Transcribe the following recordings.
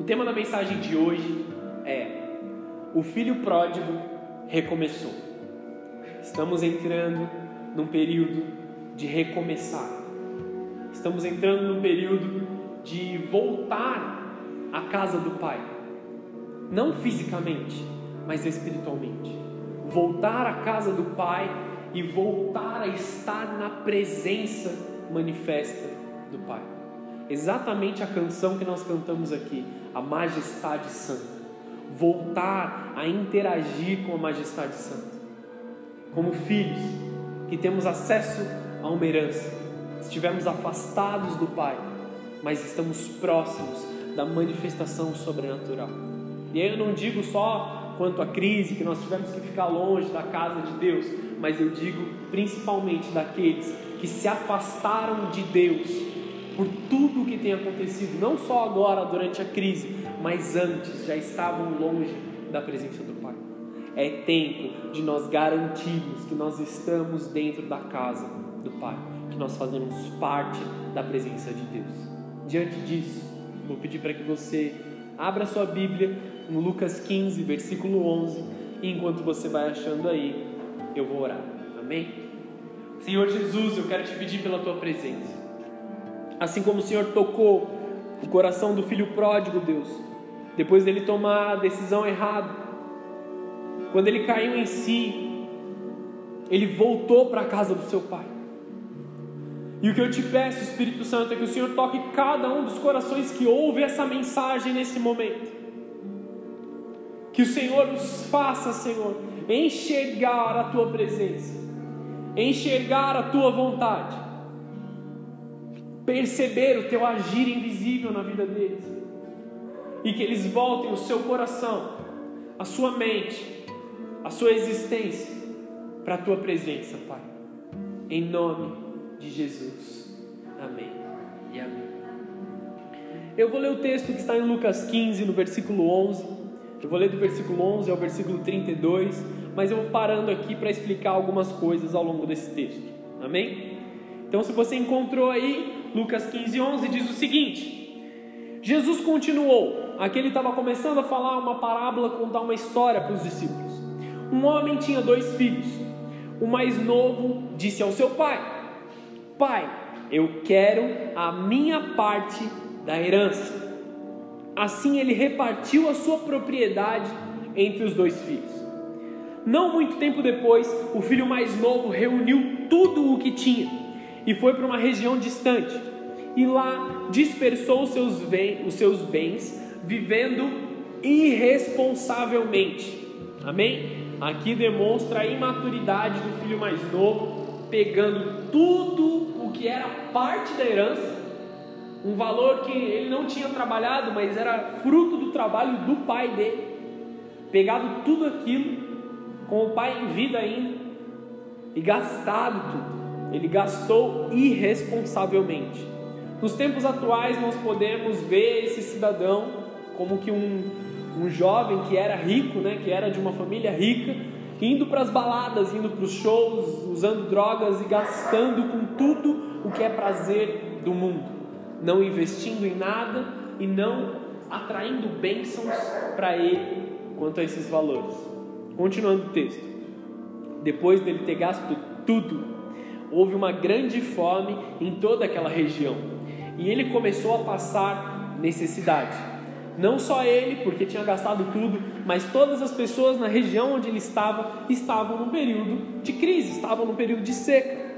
O tema da mensagem de hoje é: O filho pródigo recomeçou. Estamos entrando num período de recomeçar. Estamos entrando num período de voltar à casa do Pai. Não fisicamente, mas espiritualmente. Voltar à casa do Pai e voltar a estar na presença manifesta do Pai. Exatamente a canção que nós cantamos aqui, a Majestade Santa. Voltar a interagir com a Majestade Santa. Como filhos que temos acesso a uma herança, estivemos afastados do Pai, mas estamos próximos da manifestação sobrenatural. E aí eu não digo só quanto à crise, que nós tivemos que ficar longe da casa de Deus, mas eu digo principalmente daqueles que se afastaram de Deus por tudo o que tem acontecido, não só agora durante a crise, mas antes já estavam longe da presença do Pai. É tempo de nós garantirmos que nós estamos dentro da casa do Pai, que nós fazemos parte da presença de Deus. Diante disso, vou pedir para que você abra sua Bíblia no Lucas 15, versículo 11, e enquanto você vai achando aí, eu vou orar. Amém? Senhor Jesus, eu quero te pedir pela tua presença. Assim como o Senhor tocou o coração do filho pródigo, Deus, depois dele tomar a decisão errada, quando ele caiu em si, ele voltou para a casa do seu pai. E o que eu te peço, Espírito Santo, é que o Senhor toque cada um dos corações que ouve essa mensagem nesse momento. Que o Senhor nos faça, Senhor, enxergar a tua presença enxergar a tua vontade, perceber o teu agir invisível na vida deles, e que eles voltem o seu coração, a sua mente, a sua existência para a tua presença, Pai. Em nome de Jesus. Amém e amém. Eu vou ler o texto que está em Lucas 15, no versículo 11. Eu vou ler do versículo 11 ao versículo 32 mas eu vou parando aqui para explicar algumas coisas ao longo desse texto. Amém? Então, se você encontrou aí, Lucas 15, 11 diz o seguinte: Jesus continuou. Aqui ele estava começando a falar uma parábola, contar uma história para os discípulos. Um homem tinha dois filhos. O mais novo disse ao seu pai: Pai, eu quero a minha parte da herança. Assim ele repartiu a sua propriedade entre os dois filhos. Não muito tempo depois, o filho mais novo reuniu tudo o que tinha e foi para uma região distante. E lá dispersou os seus, os seus bens, vivendo irresponsavelmente. Amém? Aqui demonstra a imaturidade do filho mais novo, pegando tudo o que era parte da herança, um valor que ele não tinha trabalhado, mas era fruto do trabalho do pai dele. Pegado tudo aquilo com o pai em vida ainda e gastado tudo. Ele gastou irresponsavelmente. Nos tempos atuais, nós podemos ver esse cidadão como que um, um jovem que era rico, né, que era de uma família rica, indo para as baladas, indo para os shows, usando drogas e gastando com tudo o que é prazer do mundo, não investindo em nada e não atraindo bênçãos para ele quanto a esses valores. Continuando o texto. Depois dele ter gasto tudo, houve uma grande fome em toda aquela região. E ele começou a passar necessidade. Não só ele, porque tinha gastado tudo, mas todas as pessoas na região onde ele estava estavam num período de crise, estavam num período de seca.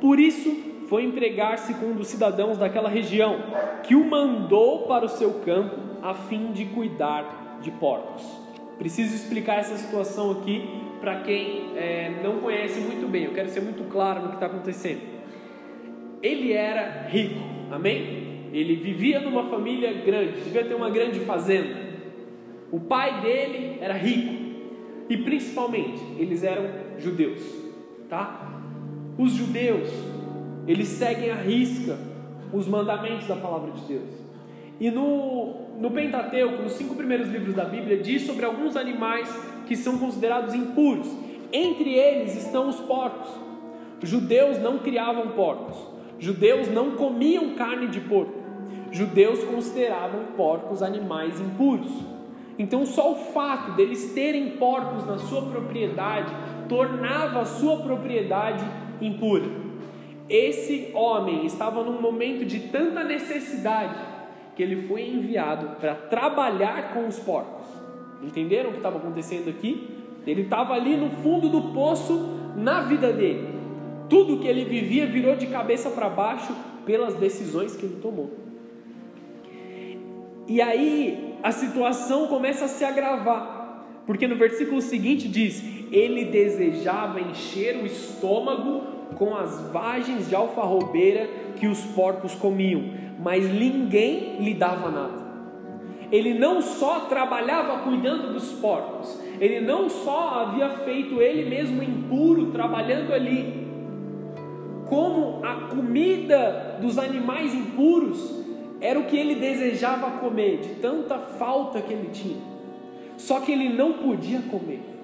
Por isso, foi empregar-se com um dos cidadãos daquela região, que o mandou para o seu campo a fim de cuidar de porcos. Preciso explicar essa situação aqui para quem é, não conhece muito bem. Eu quero ser muito claro no que está acontecendo. Ele era rico, amém? Ele vivia numa família grande, devia ter uma grande fazenda. O pai dele era rico e principalmente eles eram judeus, tá? Os judeus eles seguem à risca os mandamentos da palavra de Deus. E no, no Pentateuco, nos cinco primeiros livros da Bíblia, diz sobre alguns animais que são considerados impuros. Entre eles estão os porcos. Judeus não criavam porcos. Judeus não comiam carne de porco. judeus consideravam porcos animais impuros. Então, só o fato deles terem porcos na sua propriedade tornava a sua propriedade impura. Esse homem estava num momento de tanta necessidade que ele foi enviado para trabalhar com os porcos. Entenderam o que estava acontecendo aqui? Ele estava ali no fundo do poço na vida dele. Tudo que ele vivia virou de cabeça para baixo pelas decisões que ele tomou. E aí a situação começa a se agravar, porque no versículo seguinte diz: Ele desejava encher o estômago com as vagens de alfarrobeira que os porcos comiam, mas ninguém lhe dava nada. Ele não só trabalhava cuidando dos porcos, ele não só havia feito ele mesmo impuro trabalhando ali, como a comida dos animais impuros era o que ele desejava comer, de tanta falta que ele tinha. Só que ele não podia comer.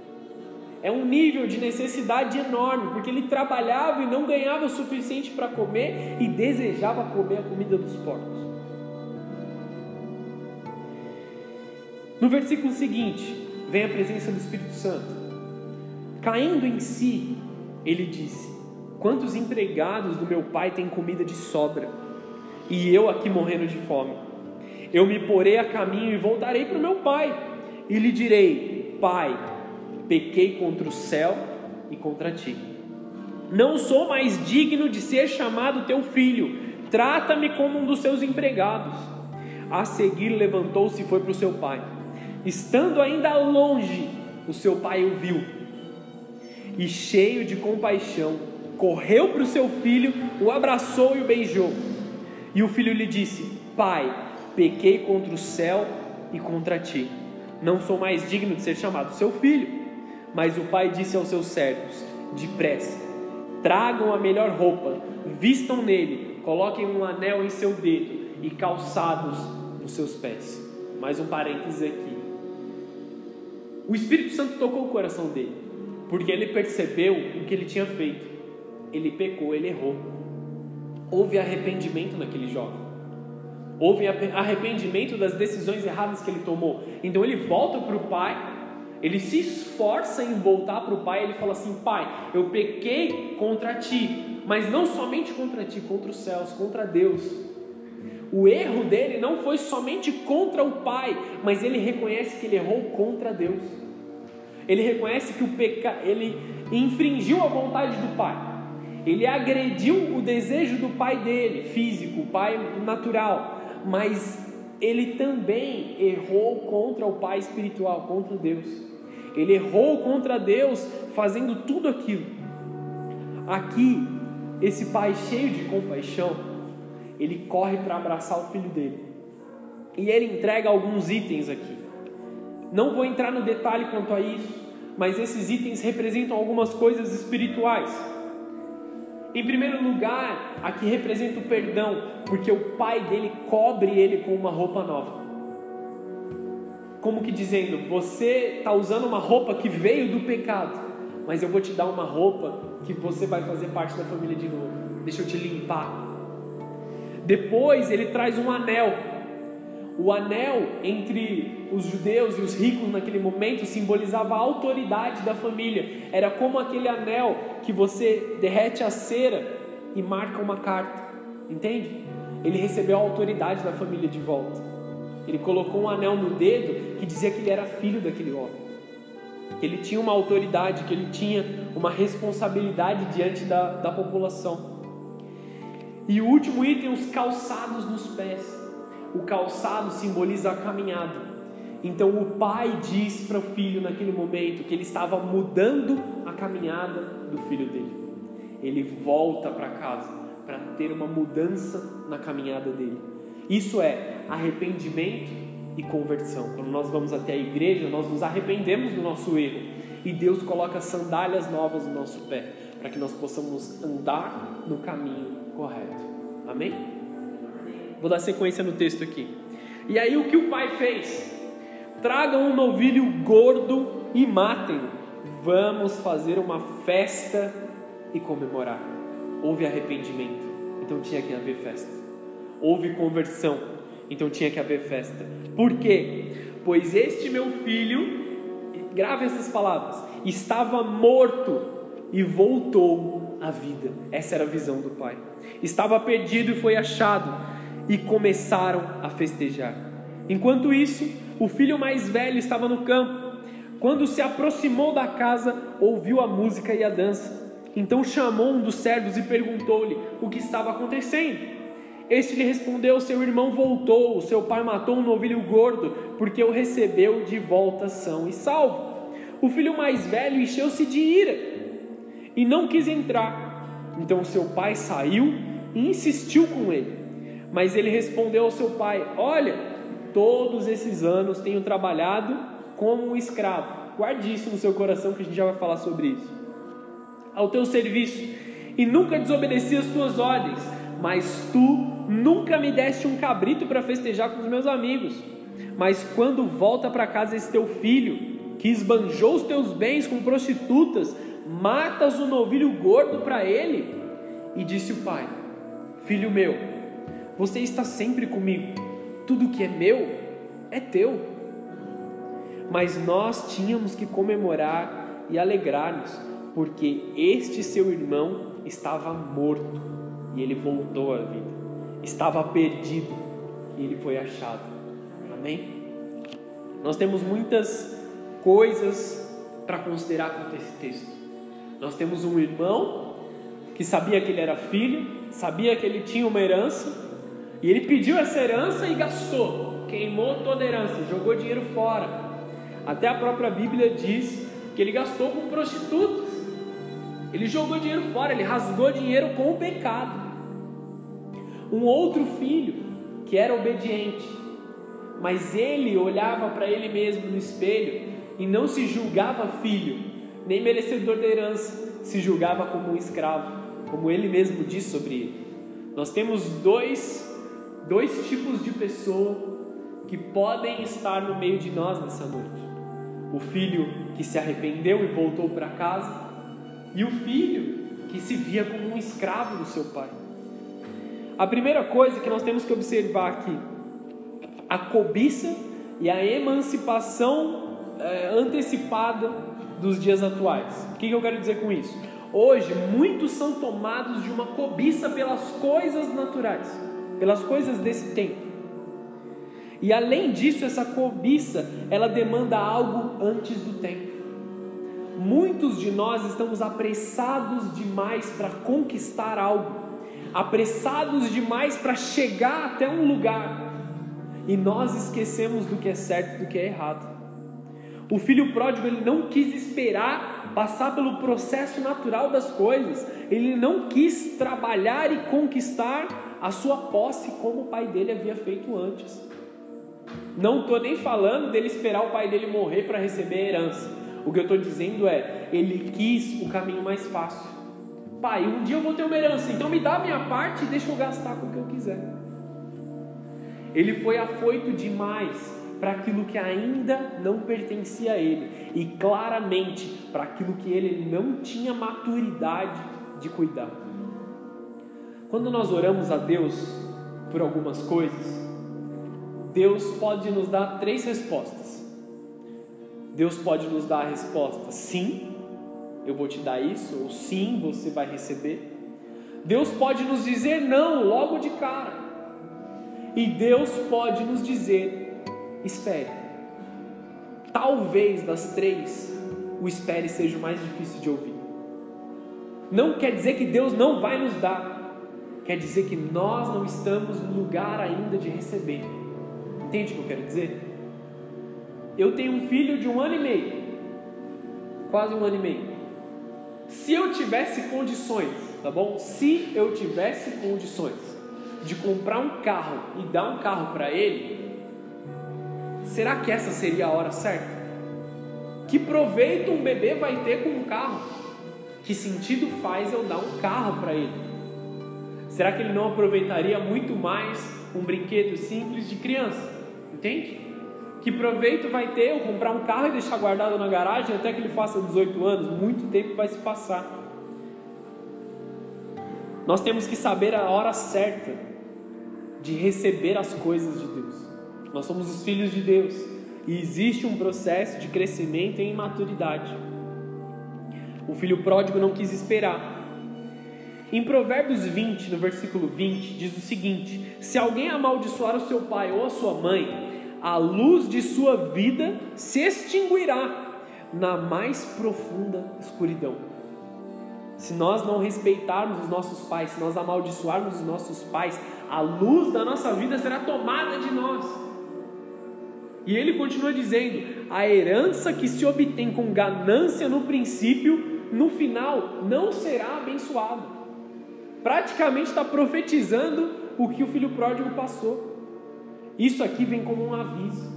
É um nível de necessidade enorme, porque ele trabalhava e não ganhava o suficiente para comer e desejava comer a comida dos porcos. No versículo seguinte, vem a presença do Espírito Santo. Caindo em si, ele disse: Quantos empregados do meu pai têm comida de sobra? e eu aqui morrendo de fome. Eu me porei a caminho e voltarei para o meu pai, e lhe direi: Pai, pequei contra o céu e contra ti. Não sou mais digno de ser chamado teu filho, trata-me como um dos seus empregados. A seguir levantou-se e foi para o seu pai. Estando ainda longe, o seu pai o viu e, cheio de compaixão, correu para o seu filho, o abraçou e o beijou. E o filho lhe disse: Pai, pequei contra o céu e contra ti. Não sou mais digno de ser chamado seu filho. Mas o pai disse aos seus servos: Depressa, tragam a melhor roupa, vistam nele, coloquem um anel em seu dedo e calçados nos seus pés. Mais um parênteses aqui. O Espírito Santo tocou o coração dele, porque ele percebeu o que ele tinha feito. Ele pecou, ele errou houve arrependimento naquele jovem. Houve arrependimento das decisões erradas que ele tomou. Então ele volta para o pai, ele se esforça em voltar para o pai. Ele fala assim: Pai, eu pequei contra ti, mas não somente contra ti, contra os céus, contra Deus. O erro dele não foi somente contra o pai, mas ele reconhece que ele errou contra Deus. Ele reconhece que o pecado, ele infringiu a vontade do pai. Ele agrediu o desejo do pai dele, físico, o pai natural, mas ele também errou contra o pai espiritual, contra Deus. Ele errou contra Deus fazendo tudo aquilo. Aqui, esse pai cheio de compaixão, ele corre para abraçar o filho dele. E ele entrega alguns itens aqui. Não vou entrar no detalhe quanto a isso, mas esses itens representam algumas coisas espirituais. Em primeiro lugar, aqui representa o perdão, porque o pai dele cobre ele com uma roupa nova. Como que dizendo, você está usando uma roupa que veio do pecado, mas eu vou te dar uma roupa que você vai fazer parte da família de novo. Deixa eu te limpar. Depois ele traz um anel o anel entre os judeus e os ricos naquele momento simbolizava a autoridade da família. Era como aquele anel que você derrete a cera e marca uma carta. Entende? Ele recebeu a autoridade da família de volta. Ele colocou um anel no dedo que dizia que ele era filho daquele homem. Que ele tinha uma autoridade, que ele tinha uma responsabilidade diante da, da população. E o último item, os calçados nos pés o calçado simboliza a caminhada. Então o pai diz para o filho naquele momento que ele estava mudando a caminhada do filho dele. Ele volta para casa para ter uma mudança na caminhada dele. Isso é arrependimento e conversão. Quando nós vamos até a igreja, nós nos arrependemos do nosso erro e Deus coloca sandálias novas no nosso pé para que nós possamos andar no caminho correto. Amém? Vou dar sequência no texto aqui. E aí o que o pai fez? Tragam um novilho gordo e matem. Vamos fazer uma festa e comemorar. Houve arrependimento, então tinha que haver festa. Houve conversão, Então tinha que haver festa. Por quê? Pois este meu filho, grave essas palavras, estava morto e voltou à vida. Essa era a visão do pai. Estava perdido e foi achado, e começaram a festejar. Enquanto isso, o filho mais velho estava no campo. Quando se aproximou da casa, ouviu a música e a dança. Então chamou um dos servos e perguntou-lhe o que estava acontecendo. Este lhe respondeu: Seu irmão voltou, seu pai matou um novilho gordo, porque o recebeu de volta são e salvo. O filho mais velho encheu-se de ira e não quis entrar. Então seu pai saiu e insistiu com ele. Mas ele respondeu ao seu pai: Olha, todos esses anos tenho trabalhado como um escravo. Guarde isso no seu coração que a gente já vai falar sobre isso. Ao teu serviço e nunca desobedeci as tuas ordens, mas tu Nunca me deste um cabrito para festejar com os meus amigos. Mas quando volta para casa esse teu filho, que esbanjou os teus bens com prostitutas, matas o um novilho gordo para ele? E disse o pai: Filho meu, você está sempre comigo, tudo que é meu é teu. Mas nós tínhamos que comemorar e alegrar-nos, porque este seu irmão estava morto e ele voltou à vida estava perdido e ele foi achado. Amém? Nós temos muitas coisas para considerar com esse texto. Nós temos um irmão que sabia que ele era filho, sabia que ele tinha uma herança, e ele pediu essa herança e gastou, queimou toda a herança, jogou dinheiro fora. Até a própria Bíblia diz que ele gastou com prostitutas. Ele jogou dinheiro fora, ele rasgou dinheiro com o pecado um outro filho que era obediente, mas ele olhava para ele mesmo no espelho e não se julgava filho, nem merecedor da herança, se julgava como um escravo, como ele mesmo diz sobre ele. Nós temos dois, dois tipos de pessoa que podem estar no meio de nós nessa noite: o filho que se arrependeu e voltou para casa, e o filho que se via como um escravo do seu pai. A primeira coisa que nós temos que observar aqui, a cobiça e a emancipação é, antecipada dos dias atuais. O que eu quero dizer com isso? Hoje, muitos são tomados de uma cobiça pelas coisas naturais, pelas coisas desse tempo. E além disso, essa cobiça, ela demanda algo antes do tempo. Muitos de nós estamos apressados demais para conquistar algo apressados demais para chegar até um lugar, e nós esquecemos do que é certo e do que é errado. O filho pródigo ele não quis esperar passar pelo processo natural das coisas, ele não quis trabalhar e conquistar a sua posse como o pai dele havia feito antes. Não estou nem falando dele esperar o pai dele morrer para receber a herança. O que eu estou dizendo é, ele quis o caminho mais fácil. Pai, um dia eu vou ter uma herança, então me dá a minha parte e deixa eu gastar com o que eu quiser. Ele foi afoito demais para aquilo que ainda não pertencia a ele e claramente para aquilo que ele não tinha maturidade de cuidar. Quando nós oramos a Deus por algumas coisas, Deus pode nos dar três respostas. Deus pode nos dar a resposta sim, eu vou te dar isso, ou sim, você vai receber. Deus pode nos dizer não logo de cara, e Deus pode nos dizer: espere. Talvez das três, o espere seja o mais difícil de ouvir. Não quer dizer que Deus não vai nos dar, quer dizer que nós não estamos no lugar ainda de receber. Entende o que eu quero dizer? Eu tenho um filho de um ano e meio, quase um ano e meio. Se eu tivesse condições, tá bom? Se eu tivesse condições de comprar um carro e dar um carro para ele, será que essa seria a hora certa? Que proveito um bebê vai ter com um carro? Que sentido faz eu dar um carro para ele? Será que ele não aproveitaria muito mais um brinquedo simples de criança? Entende? Que proveito vai ter eu comprar um carro e deixar guardado na garagem até que ele faça 18 anos? Muito tempo vai se passar. Nós temos que saber a hora certa de receber as coisas de Deus. Nós somos os filhos de Deus e existe um processo de crescimento em maturidade. O filho pródigo não quis esperar. Em Provérbios 20, no versículo 20, diz o seguinte: Se alguém amaldiçoar o seu pai ou a sua mãe, a luz de sua vida se extinguirá na mais profunda escuridão. Se nós não respeitarmos os nossos pais, se nós amaldiçoarmos os nossos pais, a luz da nossa vida será tomada de nós. E ele continua dizendo: a herança que se obtém com ganância no princípio, no final não será abençoada. Praticamente está profetizando o que o filho pródigo passou. Isso aqui vem como um aviso.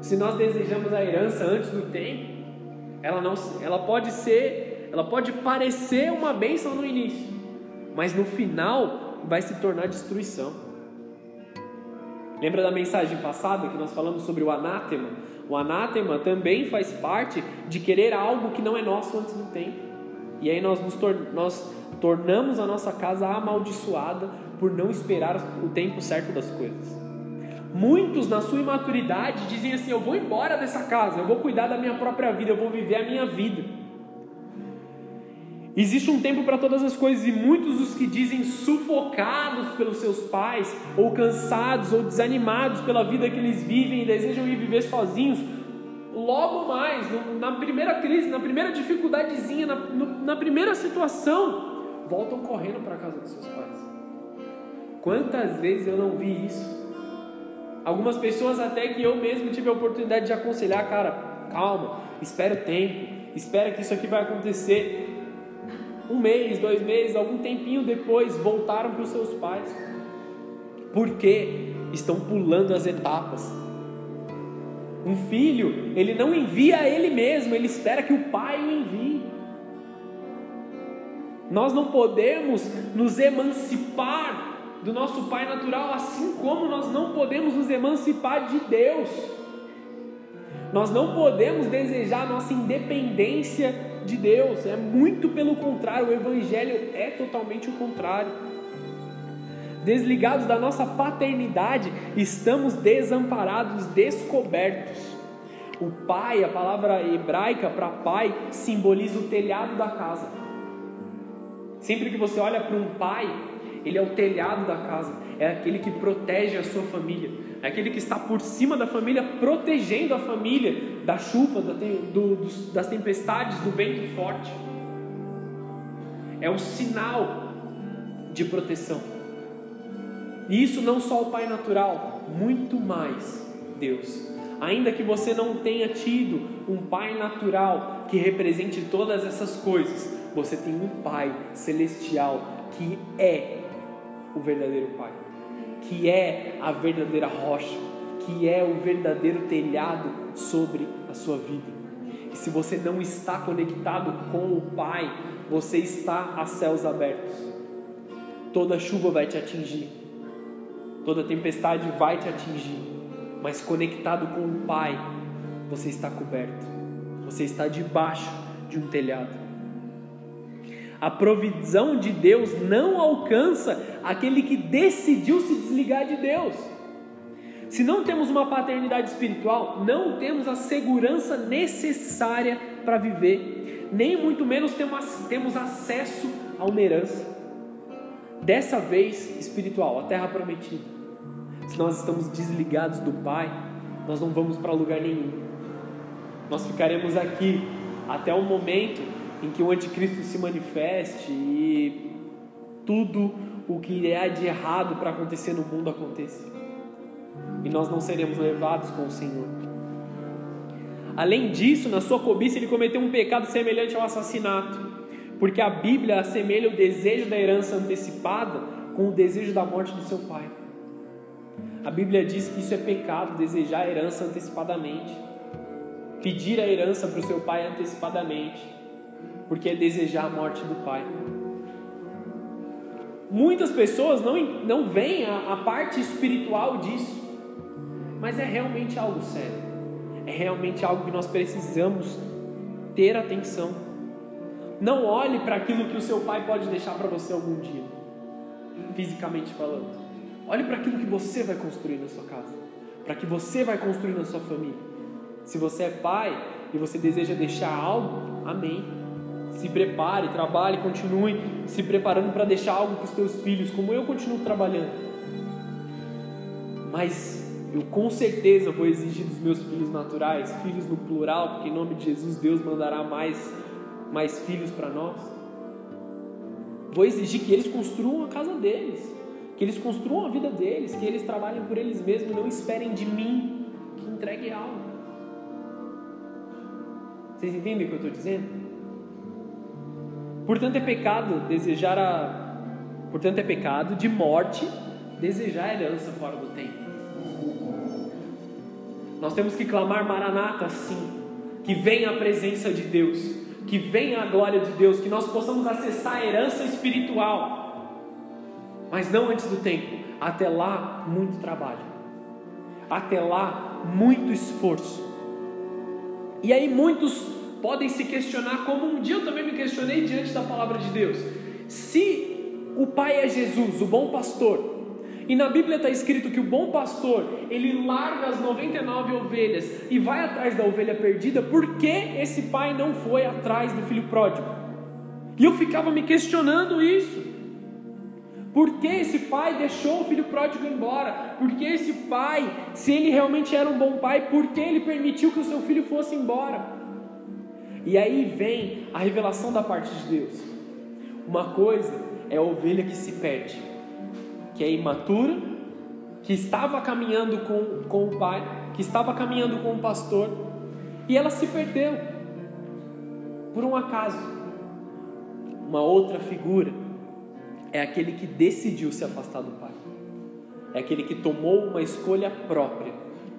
Se nós desejamos a herança antes do tempo, ela não, ela pode ser, ela pode parecer uma bênção no início, mas no final vai se tornar destruição. Lembra da mensagem passada que nós falamos sobre o anátema? O anátema também faz parte de querer algo que não é nosso antes do tempo. E aí nós nos tor nós tornamos a nossa casa amaldiçoada por não esperar o tempo certo das coisas. Muitos, na sua imaturidade, dizem assim: Eu vou embora dessa casa, eu vou cuidar da minha própria vida, eu vou viver a minha vida. Existe um tempo para todas as coisas, e muitos os que dizem sufocados pelos seus pais, ou cansados, ou desanimados pela vida que eles vivem e desejam ir viver sozinhos, logo mais, na primeira crise, na primeira dificuldadezinha, na, na primeira situação, voltam correndo para a casa dos seus pais. Quantas vezes eu não vi isso? Algumas pessoas até que eu mesmo tive a oportunidade de aconselhar, cara, calma, espera o tempo, espera que isso aqui vai acontecer. Um mês, dois meses, algum tempinho depois, voltaram para os seus pais. Porque estão pulando as etapas. Um filho, ele não envia ele mesmo, ele espera que o pai o envie. Nós não podemos nos emancipar do nosso pai natural, assim como nós não podemos nos emancipar de Deus. Nós não podemos desejar nossa independência de Deus, é muito pelo contrário, o Evangelho é totalmente o contrário. Desligados da nossa paternidade, estamos desamparados, descobertos. O pai, a palavra hebraica para pai, simboliza o telhado da casa. Sempre que você olha para um pai, ele é o telhado da casa, é aquele que protege a sua família, é aquele que está por cima da família, protegendo a família da chuva, do, das tempestades, do vento forte. É um sinal de proteção. E isso não só o Pai natural, muito mais Deus. Ainda que você não tenha tido um Pai natural que represente todas essas coisas, você tem um Pai celestial que é o verdadeiro Pai, que é a verdadeira rocha, que é o verdadeiro telhado sobre a sua vida. E se você não está conectado com o Pai, você está a céus abertos. Toda chuva vai te atingir, toda tempestade vai te atingir, mas conectado com o Pai, você está coberto, você está debaixo de um telhado. A provisão de Deus não alcança aquele que decidiu se desligar de Deus. Se não temos uma paternidade espiritual, não temos a segurança necessária para viver, nem muito menos temos, acesso a uma herança. Dessa vez, espiritual, a terra prometida. Se nós estamos desligados do Pai, nós não vamos para lugar nenhum. Nós ficaremos aqui até o momento em que o anticristo se manifeste e tudo o que é de errado para acontecer no mundo aconteça. E nós não seremos levados com o Senhor. Além disso, na sua cobiça, ele cometeu um pecado semelhante ao assassinato, porque a Bíblia assemelha o desejo da herança antecipada com o desejo da morte do seu pai. A Bíblia diz que isso é pecado, desejar a herança antecipadamente, pedir a herança para o seu pai antecipadamente porque é desejar a morte do pai. Muitas pessoas não, não veem a, a parte espiritual disso, mas é realmente algo sério, é realmente algo que nós precisamos ter atenção. Não olhe para aquilo que o seu pai pode deixar para você algum dia, fisicamente falando. Olhe para aquilo que você vai construir na sua casa, para que você vai construir na sua família. Se você é pai e você deseja deixar algo, amém. Se prepare, trabalhe, continue se preparando para deixar algo para os seus filhos, como eu continuo trabalhando. Mas eu com certeza vou exigir dos meus filhos naturais, filhos no plural, porque em nome de Jesus Deus mandará mais, mais filhos para nós. Vou exigir que eles construam a casa deles, que eles construam a vida deles, que eles trabalhem por eles mesmos, não esperem de mim que entregue algo. Vocês entendem o que eu estou dizendo? Portanto é pecado desejar a. Portanto é pecado de morte desejar a herança fora do tempo. Nós temos que clamar Maranata, sim, que venha a presença de Deus, que venha a glória de Deus, que nós possamos acessar a herança espiritual, mas não antes do tempo. Até lá, muito trabalho, até lá, muito esforço. E aí, muitos podem se questionar, como um dia eu também me questionei diante da palavra de Deus: se o Pai é Jesus, o bom pastor, e na Bíblia está escrito que o bom pastor, ele larga as 99 ovelhas e vai atrás da ovelha perdida, por que esse pai não foi atrás do filho pródigo? E eu ficava me questionando isso. Por que esse pai deixou o filho pródigo embora? Por que esse pai, se ele realmente era um bom pai, por que ele permitiu que o seu filho fosse embora? E aí vem a revelação da parte de Deus. Uma coisa é a ovelha que se perde, que é imatura, que estava caminhando com, com o pai, que estava caminhando com o pastor, e ela se perdeu por um acaso. Uma outra figura é aquele que decidiu se afastar do pai, é aquele que tomou uma escolha própria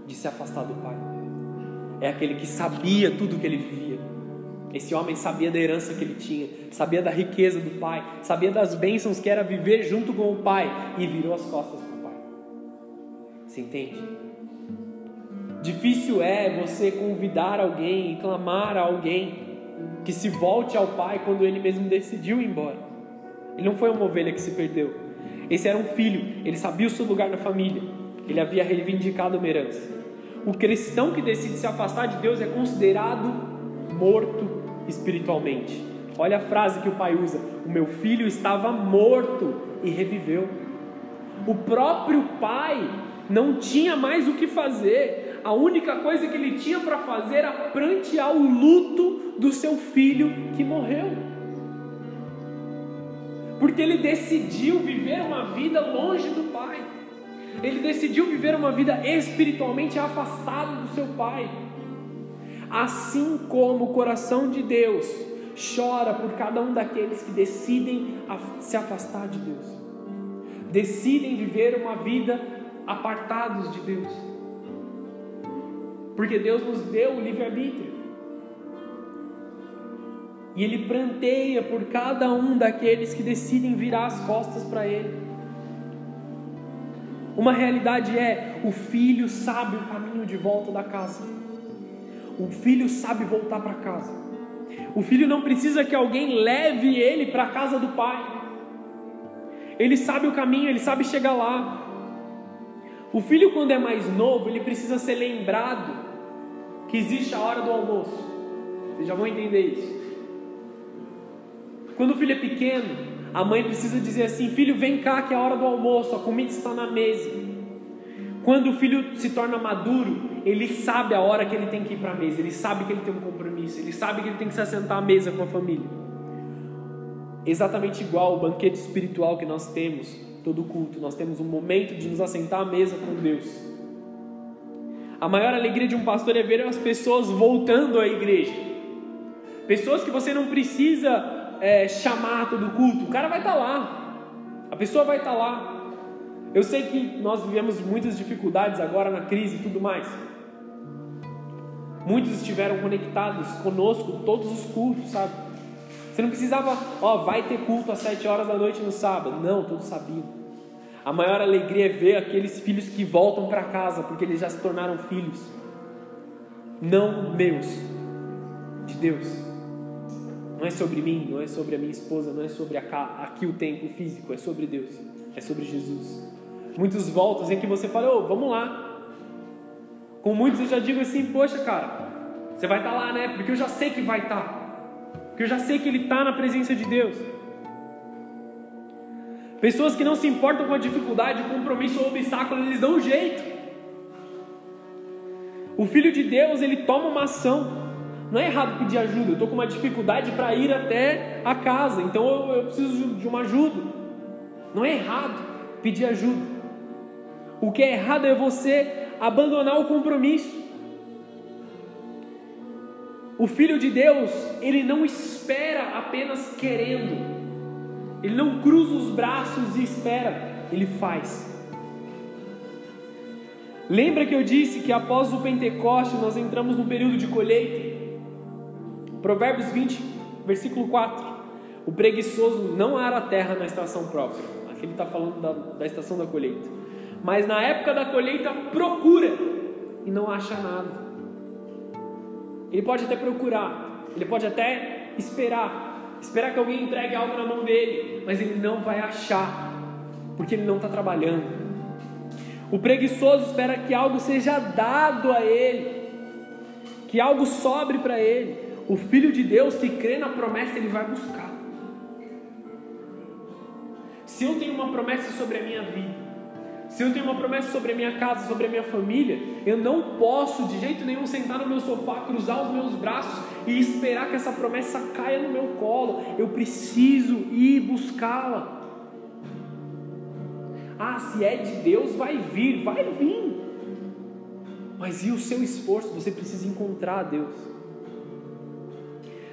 de se afastar do pai, é aquele que sabia tudo que ele vivia esse homem sabia da herança que ele tinha, sabia da riqueza do pai, sabia das bênçãos que era viver junto com o pai e virou as costas para o pai. Você entende? Difícil é você convidar alguém e clamar a alguém que se volte ao pai quando ele mesmo decidiu ir embora. Ele não foi uma ovelha que se perdeu. Esse era um filho, ele sabia o seu lugar na família, ele havia reivindicado uma herança. O cristão que decide se afastar de Deus é considerado morto espiritualmente. Olha a frase que o pai usa: O meu filho estava morto e reviveu. O próprio pai não tinha mais o que fazer. A única coisa que ele tinha para fazer era prantear o luto do seu filho que morreu. Porque ele decidiu viver uma vida longe do pai. Ele decidiu viver uma vida espiritualmente afastado do seu pai. Assim como o coração de Deus chora por cada um daqueles que decidem se afastar de Deus, decidem viver uma vida apartados de Deus, porque Deus nos deu o livre-arbítrio. E Ele pranteia por cada um daqueles que decidem virar as costas para Ele. Uma realidade é: o filho sabe o caminho de volta da casa. O filho sabe voltar para casa. O filho não precisa que alguém leve ele para a casa do pai. Ele sabe o caminho, ele sabe chegar lá. O filho, quando é mais novo, ele precisa ser lembrado que existe a hora do almoço. Vocês já vão entender isso. Quando o filho é pequeno, a mãe precisa dizer assim: Filho, vem cá que é a hora do almoço, a comida está na mesa. Quando o filho se torna maduro, ele sabe a hora que ele tem que ir para a mesa, ele sabe que ele tem um compromisso, ele sabe que ele tem que se assentar à mesa com a família. Exatamente igual o banquete espiritual que nós temos, todo culto, nós temos um momento de nos assentar à mesa com Deus. A maior alegria de um pastor é ver as pessoas voltando à igreja. Pessoas que você não precisa é, chamar todo culto, o cara vai estar tá lá, a pessoa vai estar tá lá. Eu sei que nós vivemos muitas dificuldades agora na crise e tudo mais. Muitos estiveram conectados conosco todos os cultos, sabe? Você não precisava, ó, vai ter culto às sete horas da noite no sábado. Não, todos sabiam. A maior alegria é ver aqueles filhos que voltam para casa porque eles já se tornaram filhos. Não meus, de Deus. Não é sobre mim, não é sobre a minha esposa, não é sobre aqui o tempo físico, é sobre Deus, é sobre Jesus. Muitos voltas em que você fala, ô, oh, vamos lá. Com muitos eu já digo assim, poxa, cara, você vai estar tá lá, né? Porque eu já sei que vai estar. Tá. Porque eu já sei que ele está na presença de Deus. Pessoas que não se importam com a dificuldade, o compromisso ou obstáculo, eles dão um jeito. O filho de Deus, ele toma uma ação. Não é errado pedir ajuda. Eu estou com uma dificuldade para ir até a casa, então eu, eu preciso de uma ajuda. Não é errado pedir ajuda. O que é errado é você abandonar o compromisso. O filho de Deus, ele não espera apenas querendo. Ele não cruza os braços e espera, ele faz. Lembra que eu disse que após o Pentecoste nós entramos num período de colheita? Provérbios 20, versículo 4. O preguiçoso não ara a terra na estação própria. Aqui ele está falando da, da estação da colheita. Mas na época da colheita procura e não acha nada. Ele pode até procurar, ele pode até esperar, esperar que alguém entregue algo na mão dele, mas ele não vai achar, porque ele não está trabalhando. O preguiçoso espera que algo seja dado a ele, que algo sobre para ele. O filho de Deus que crê na promessa, ele vai buscar. Se eu tenho uma promessa sobre a minha vida, se eu tenho uma promessa sobre a minha casa, sobre a minha família, eu não posso de jeito nenhum sentar no meu sofá, cruzar os meus braços e esperar que essa promessa caia no meu colo. Eu preciso ir buscá-la. Ah, se é de Deus, vai vir, vai vir. Mas e o seu esforço? Você precisa encontrar a Deus.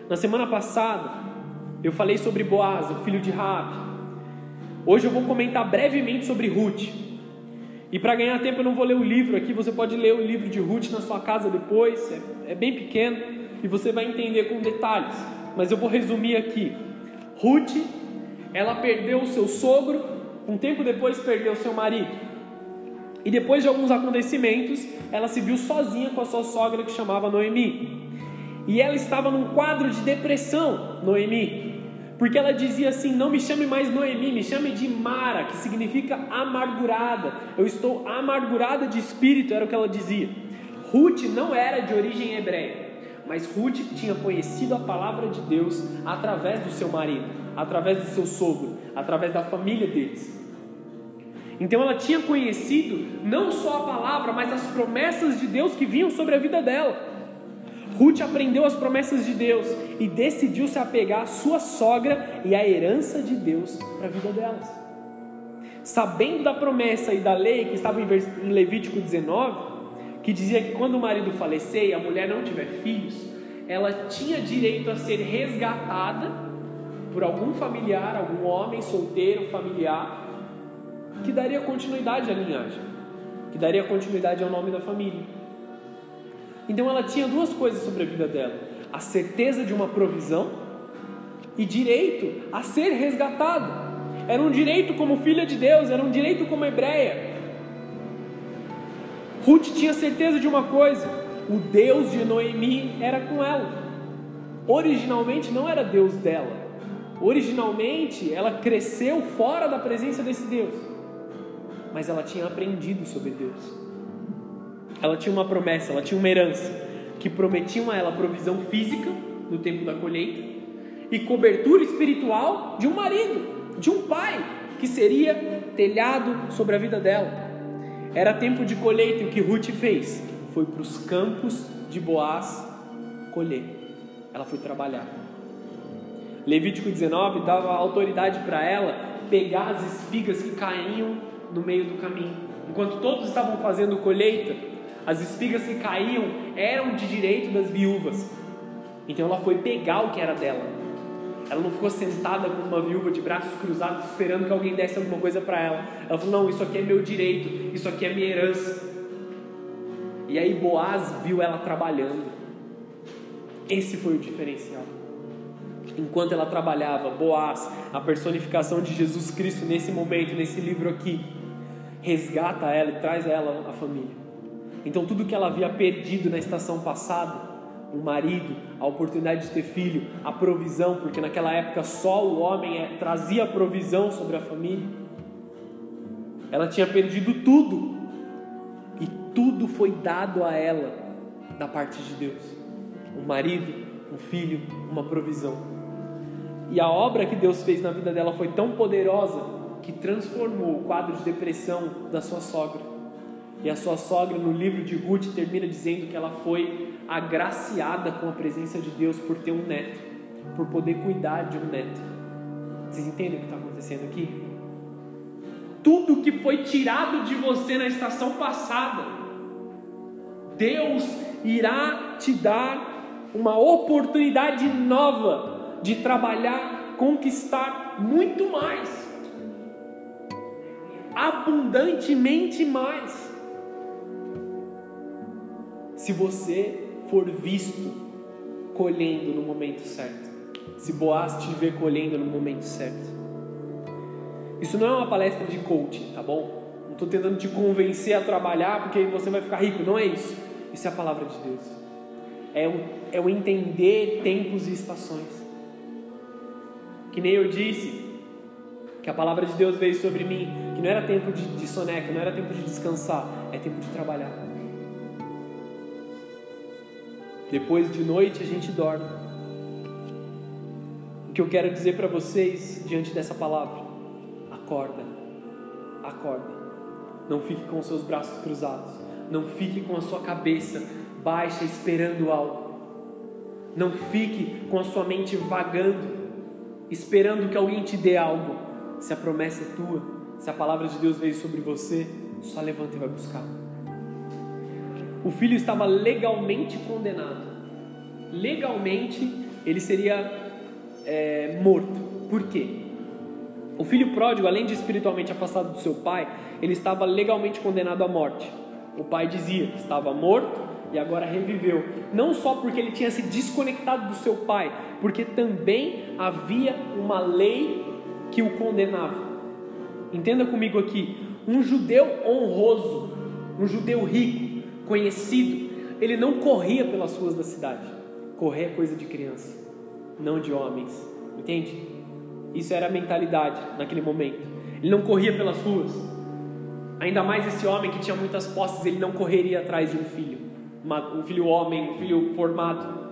Na semana passada, eu falei sobre Boaz, o filho de Raab. Hoje eu vou comentar brevemente sobre Ruth. E para ganhar tempo eu não vou ler o livro aqui, você pode ler o livro de Ruth na sua casa depois, é, é bem pequeno e você vai entender com detalhes. Mas eu vou resumir aqui. Ruth, ela perdeu o seu sogro, um tempo depois perdeu o seu marido. E depois de alguns acontecimentos, ela se viu sozinha com a sua sogra que chamava Noemi. E ela estava num quadro de depressão, Noemi, porque ela dizia assim: Não me chame mais Noemi, me chame de Mara, que significa amargurada. Eu estou amargurada de espírito, era o que ela dizia. Ruth não era de origem hebreia, mas Ruth tinha conhecido a palavra de Deus através do seu marido, através do seu sogro, através da família deles. Então ela tinha conhecido não só a palavra, mas as promessas de Deus que vinham sobre a vida dela. Ruth aprendeu as promessas de Deus e decidiu se apegar à sua sogra e à herança de Deus para a vida delas. Sabendo da promessa e da lei que estava em Levítico 19, que dizia que quando o marido falecer e a mulher não tiver filhos, ela tinha direito a ser resgatada por algum familiar, algum homem solteiro, familiar, que daria continuidade à linhagem, que daria continuidade ao nome da família. Então ela tinha duas coisas sobre a vida dela: a certeza de uma provisão e direito a ser resgatada. Era um direito como filha de Deus, era um direito como hebreia. Ruth tinha certeza de uma coisa: o Deus de Noemi era com ela. Originalmente não era Deus dela. Originalmente ela cresceu fora da presença desse Deus. Mas ela tinha aprendido sobre Deus. Ela tinha uma promessa, ela tinha uma herança que prometiam a ela provisão física no tempo da colheita e cobertura espiritual de um marido, de um pai que seria telhado sobre a vida dela. Era tempo de colheita e o que Ruth fez foi para os campos de Boaz colher. Ela foi trabalhar. Levítico 19 dava autoridade para ela pegar as espigas que caíam no meio do caminho. Enquanto todos estavam fazendo colheita, as espigas que caíam eram de direito das viúvas. Então ela foi pegar o que era dela. Ela não ficou sentada como uma viúva de braços cruzados esperando que alguém desse alguma coisa para ela. Ela falou: Não, isso aqui é meu direito, isso aqui é minha herança. E aí Boaz viu ela trabalhando. Esse foi o diferencial. Enquanto ela trabalhava, Boaz, a personificação de Jesus Cristo nesse momento, nesse livro aqui, resgata ela e traz ela à família. Então, tudo que ela havia perdido na estação passada, o marido, a oportunidade de ter filho, a provisão, porque naquela época só o homem é, trazia provisão sobre a família. Ela tinha perdido tudo. E tudo foi dado a ela da parte de Deus: um marido, um filho, uma provisão. E a obra que Deus fez na vida dela foi tão poderosa que transformou o quadro de depressão da sua sogra. E a sua sogra, no livro de Ruth, termina dizendo que ela foi agraciada com a presença de Deus por ter um neto, por poder cuidar de um neto. Vocês entendem o que está acontecendo aqui? tudo que foi tirado de você na estação passada. Deus irá te dar uma oportunidade nova de trabalhar, conquistar muito mais, abundantemente mais. Se você for visto colhendo no momento certo, se Boaz te ver colhendo no momento certo. Isso não é uma palestra de coaching, tá bom? Não estou tentando te convencer a trabalhar porque você vai ficar rico. Não é isso. Isso é a palavra de Deus. É o, é o entender tempos e estações. Que nem eu disse, que a palavra de Deus veio sobre mim, que não era tempo de, de soneca, não era tempo de descansar, é tempo de trabalhar. Depois de noite a gente dorme. O que eu quero dizer para vocês diante dessa palavra Acorda, acorda. Não fique com seus braços cruzados. Não fique com a sua cabeça baixa esperando algo. Não fique com a sua mente vagando, esperando que alguém te dê algo. Se a promessa é tua, se a palavra de Deus veio sobre você, só levanta e vai buscar. O filho estava legalmente condenado. Legalmente, ele seria é, morto. Por quê? O filho pródigo, além de espiritualmente afastado do seu pai, ele estava legalmente condenado à morte. O pai dizia que estava morto e agora reviveu. Não só porque ele tinha se desconectado do seu pai, porque também havia uma lei que o condenava. Entenda comigo aqui: um judeu honroso, um judeu rico, conhecido, ele não corria pelas ruas da cidade. Correr é coisa de criança, não de homens. Entende? Isso era a mentalidade naquele momento. Ele não corria pelas ruas. Ainda mais esse homem que tinha muitas posses, ele não correria atrás de um filho, um filho homem, um filho formado.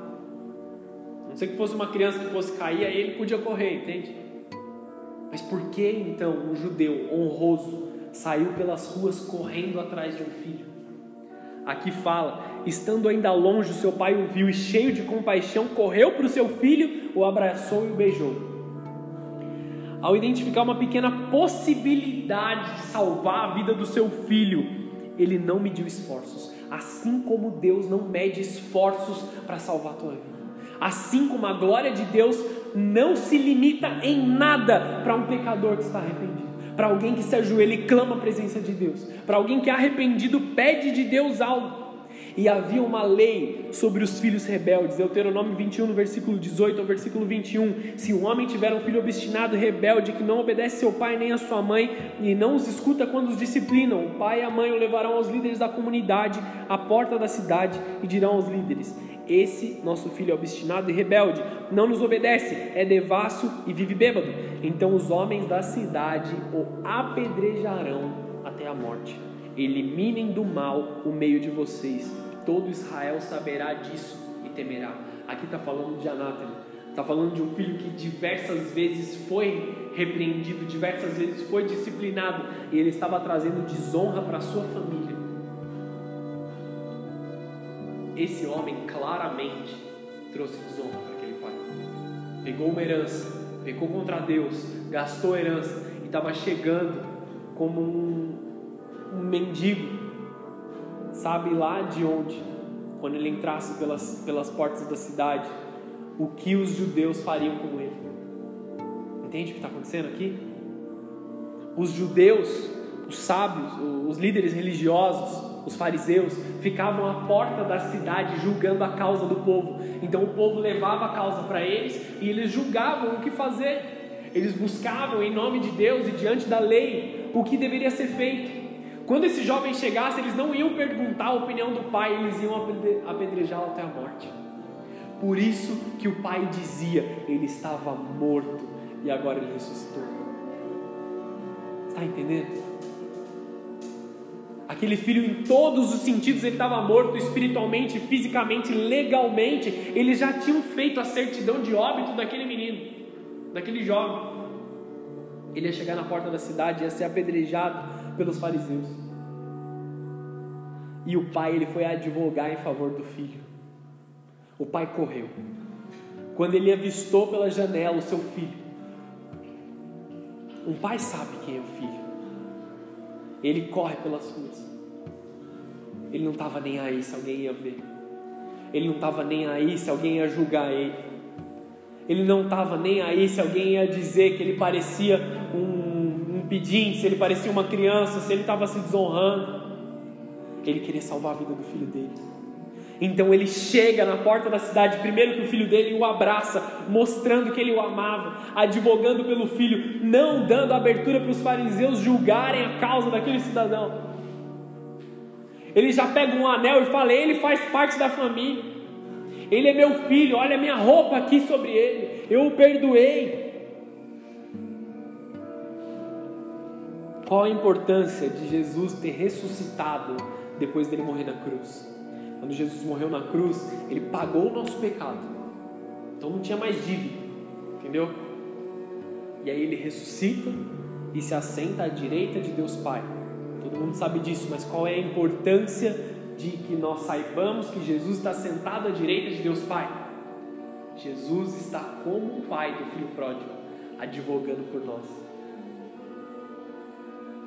Não sei que fosse uma criança que fosse cair, aí ele podia correr, entende? Mas por que então um judeu honroso saiu pelas ruas correndo atrás de um filho? Aqui fala: estando ainda longe, seu pai o viu e, cheio de compaixão, correu para o seu filho, o abraçou e o beijou ao identificar uma pequena possibilidade de salvar a vida do seu filho, ele não mediu esforços, assim como Deus não mede esforços para salvar a tua vida. Assim como a glória de Deus não se limita em nada para um pecador que está arrependido, para alguém que se ajoelha e clama a presença de Deus, para alguém que é arrependido pede de Deus algo. E havia uma lei sobre os filhos rebeldes. Deuteronômio 21, no versículo 18 ao versículo 21. Se um homem tiver um filho obstinado, rebelde, que não obedece seu pai nem a sua mãe, e não os escuta quando os disciplinam, o pai e a mãe o levarão aos líderes da comunidade, à porta da cidade, e dirão aos líderes: Esse nosso filho é obstinado e rebelde, não nos obedece, é devasso e vive bêbado. Então os homens da cidade o apedrejarão até a morte. Eliminem do mal o meio de vocês todo Israel saberá disso e temerá. Aqui está falando de anátema, está falando de um filho que diversas vezes foi repreendido, diversas vezes foi disciplinado e ele estava trazendo desonra para sua família. Esse homem claramente trouxe desonra para aquele pai. Pegou uma herança, pecou contra Deus, gastou a herança e estava chegando como um, um mendigo sabe lá de onde, quando ele entrasse pelas, pelas portas da cidade, o que os judeus fariam com ele. Entende o que está acontecendo aqui? Os judeus, os sábios, os líderes religiosos, os fariseus, ficavam à porta da cidade julgando a causa do povo. Então o povo levava a causa para eles e eles julgavam o que fazer. Eles buscavam em nome de Deus e diante da lei o que deveria ser feito. Quando esse jovem chegasse, eles não iam perguntar a opinião do pai, eles iam apedrejá-lo até a morte. Por isso que o pai dizia: ele estava morto e agora ele ressuscitou. Está entendendo? Aquele filho, em todos os sentidos, ele estava morto espiritualmente, fisicamente, legalmente. Eles já tinham feito a certidão de óbito daquele menino, daquele jovem. Ele ia chegar na porta da cidade, ia ser apedrejado pelos fariseus. E o pai, ele foi advogar em favor do filho. O pai correu. Quando ele avistou pela janela o seu filho, um pai sabe quem é o filho. Ele corre pelas ruas. Ele não estava nem aí se alguém ia ver. Ele não estava nem aí se alguém ia julgar ele. Ele não estava nem aí se alguém ia dizer que ele parecia um, um pedinte, se ele parecia uma criança, se ele estava se desonrando. Ele queria salvar a vida do filho dele. Então ele chega na porta da cidade, primeiro que o filho dele o abraça, mostrando que ele o amava, advogando pelo filho, não dando abertura para os fariseus julgarem a causa daquele cidadão. Ele já pega um anel e fala: Ele faz parte da família, ele é meu filho, olha a minha roupa aqui sobre ele, eu o perdoei. Qual a importância de Jesus ter ressuscitado depois dele morrer na cruz? Quando Jesus morreu na cruz, ele pagou o nosso pecado. Então não tinha mais dívida, entendeu? E aí ele ressuscita e se assenta à direita de Deus Pai. Todo mundo sabe disso, mas qual é a importância de que nós saibamos que Jesus está sentado à direita de Deus Pai? Jesus está como o pai do filho pródigo, advogando por nós.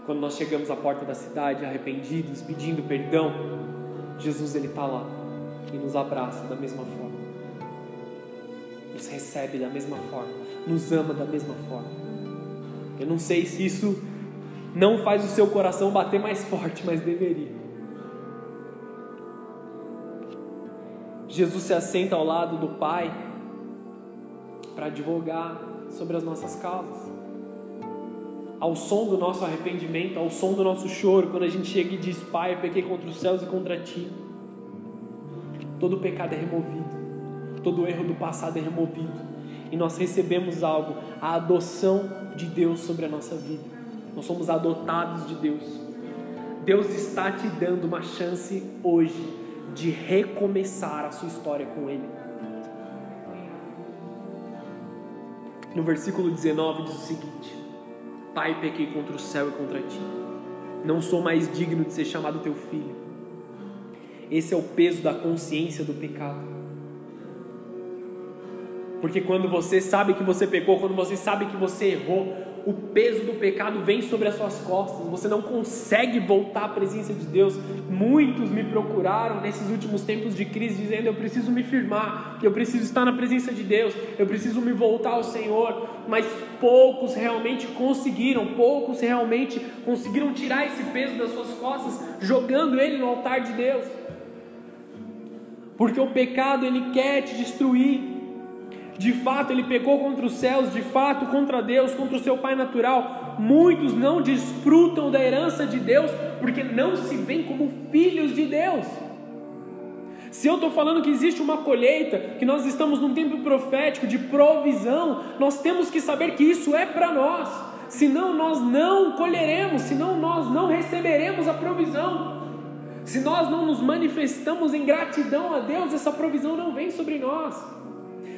Quando nós chegamos à porta da cidade arrependidos, pedindo perdão, Jesus ele está lá e nos abraça da mesma forma, nos recebe da mesma forma, nos ama da mesma forma. Eu não sei se isso não faz o seu coração bater mais forte, mas deveria. Jesus se assenta ao lado do Pai para advogar sobre as nossas causas ao som do nosso arrependimento, ao som do nosso choro, quando a gente chega e diz: Pai, pequei contra os céus e contra ti. Todo pecado é removido, todo erro do passado é removido, e nós recebemos algo, a adoção de Deus sobre a nossa vida. Nós somos adotados de Deus. Deus está te dando uma chance hoje de recomeçar a sua história com Ele. No versículo 19 diz o seguinte: Pai, pequei contra o céu e contra ti. Não sou mais digno de ser chamado teu filho. Esse é o peso da consciência do pecado. Porque quando você sabe que você pecou, quando você sabe que você errou, o peso do pecado vem sobre as suas costas, você não consegue voltar à presença de Deus. Muitos me procuraram nesses últimos tempos de crise, dizendo: Eu preciso me firmar, eu preciso estar na presença de Deus, eu preciso me voltar ao Senhor. Mas poucos realmente conseguiram, poucos realmente conseguiram tirar esse peso das suas costas, jogando ele no altar de Deus. Porque o pecado ele quer te destruir, de fato ele pecou contra os céus, de fato contra Deus, contra o seu pai natural. Muitos não desfrutam da herança de Deus porque não se veem como filhos de Deus. Se eu estou falando que existe uma colheita, que nós estamos num tempo profético de provisão, nós temos que saber que isso é para nós, senão nós não colheremos, senão nós não receberemos a provisão. Se nós não nos manifestamos em gratidão a Deus, essa provisão não vem sobre nós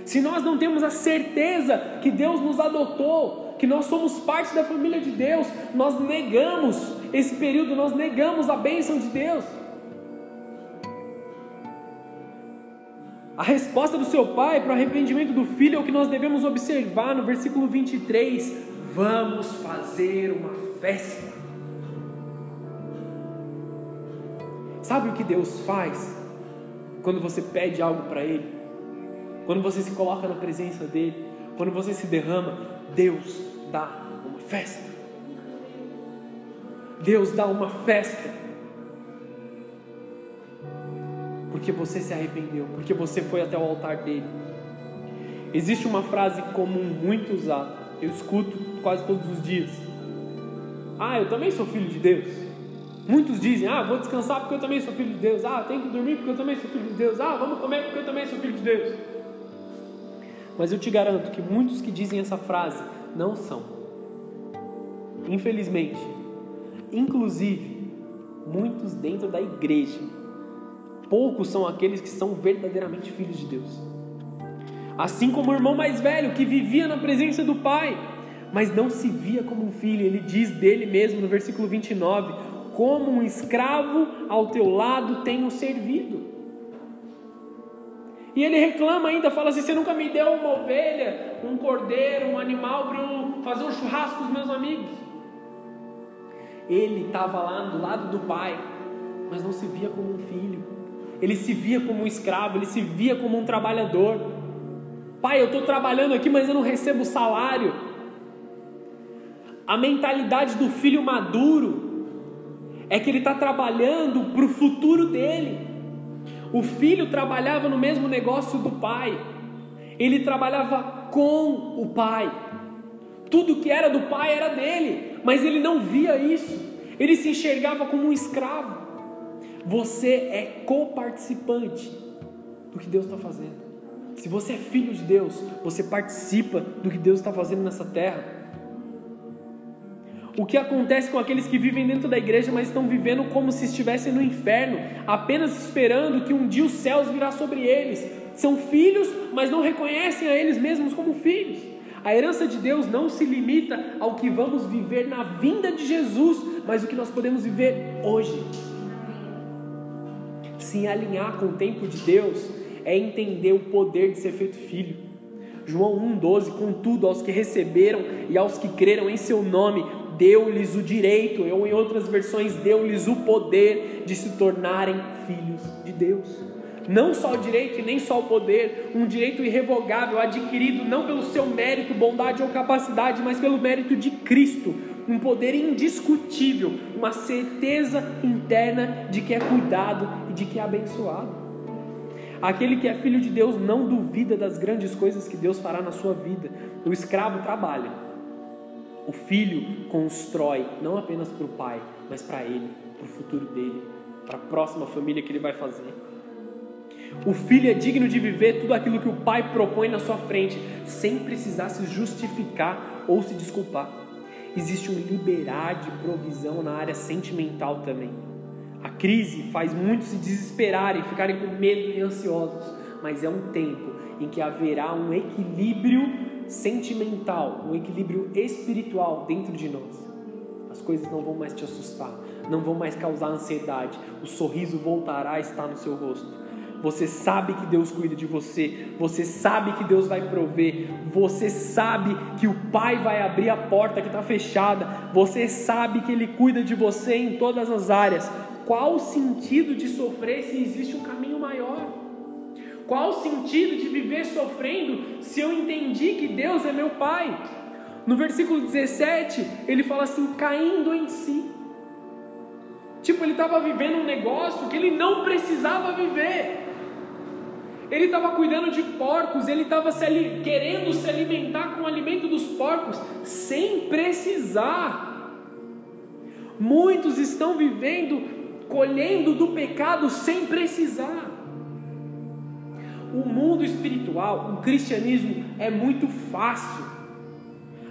se nós não temos a certeza que Deus nos adotou, que nós somos parte da família de Deus, nós negamos esse período, nós negamos a bênção de Deus. A resposta do seu pai para o arrependimento do filho é o que nós devemos observar no versículo 23. Vamos fazer uma festa. Sabe o que Deus faz quando você pede algo para Ele? Quando você se coloca na presença dEle, quando você se derrama, Deus dá uma festa. Deus dá uma festa. Porque você se arrependeu, porque você foi até o altar dele. Existe uma frase comum muito usada, eu escuto quase todos os dias. Ah, eu também sou filho de Deus. Muitos dizem, ah, vou descansar porque eu também sou filho de Deus. Ah, tenho que dormir porque eu também sou filho de Deus. Ah, vamos comer porque eu também sou filho de Deus. Mas eu te garanto que muitos que dizem essa frase não são. Infelizmente. Inclusive, muitos dentro da igreja. Poucos são aqueles que são verdadeiramente filhos de Deus. Assim como o irmão mais velho que vivia na presença do pai, mas não se via como um filho. Ele diz dele mesmo no versículo 29: Como um escravo ao teu lado tenho servido. E ele reclama ainda, fala assim: Você nunca me deu uma ovelha, um cordeiro, um animal para eu fazer um churrasco com os meus amigos. Ele estava lá do lado do pai, mas não se via como um filho. Ele se via como um escravo, ele se via como um trabalhador. Pai, eu estou trabalhando aqui, mas eu não recebo salário. A mentalidade do filho maduro é que ele está trabalhando para o futuro dele. O filho trabalhava no mesmo negócio do pai, ele trabalhava com o pai. Tudo que era do pai era dele, mas ele não via isso, ele se enxergava como um escravo. Você é coparticipante do que Deus está fazendo. Se você é filho de Deus, você participa do que Deus está fazendo nessa terra. O que acontece com aqueles que vivem dentro da igreja, mas estão vivendo como se estivessem no inferno, apenas esperando que um dia os céus virá sobre eles. São filhos, mas não reconhecem a eles mesmos como filhos. A herança de Deus não se limita ao que vamos viver na vinda de Jesus, mas o que nós podemos viver hoje. Se alinhar com o tempo de Deus é entender o poder de ser feito filho. João 1,12: Contudo, aos que receberam e aos que creram em seu nome, deu-lhes o direito, ou em outras versões, deu-lhes o poder de se tornarem filhos de Deus. Não só o direito e nem só o poder, um direito irrevogável, adquirido não pelo seu mérito, bondade ou capacidade, mas pelo mérito de Cristo. Um poder indiscutível, uma certeza interna de que é cuidado e de que é abençoado. Aquele que é filho de Deus não duvida das grandes coisas que Deus fará na sua vida. O escravo trabalha. O filho constrói, não apenas para o pai, mas para ele, para o futuro dele, para a próxima família que ele vai fazer. O filho é digno de viver tudo aquilo que o pai propõe na sua frente, sem precisar se justificar ou se desculpar. Existe um liberar de provisão na área sentimental também. A crise faz muitos se desesperarem, ficarem com medo e ansiosos, mas é um tempo em que haverá um equilíbrio sentimental, um equilíbrio espiritual dentro de nós. As coisas não vão mais te assustar, não vão mais causar ansiedade, o sorriso voltará a estar no seu rosto você sabe que Deus cuida de você, você sabe que Deus vai prover, você sabe que o Pai vai abrir a porta que está fechada, você sabe que Ele cuida de você em todas as áreas. Qual o sentido de sofrer se existe um caminho maior? Qual o sentido de viver sofrendo se eu entendi que Deus é meu Pai? No versículo 17, ele fala assim: caindo em si. Tipo, ele estava vivendo um negócio que ele não precisava viver. Ele estava cuidando de porcos, ele estava querendo se alimentar com o alimento dos porcos, sem precisar. Muitos estão vivendo, colhendo do pecado sem precisar. O mundo espiritual, o cristianismo é muito fácil.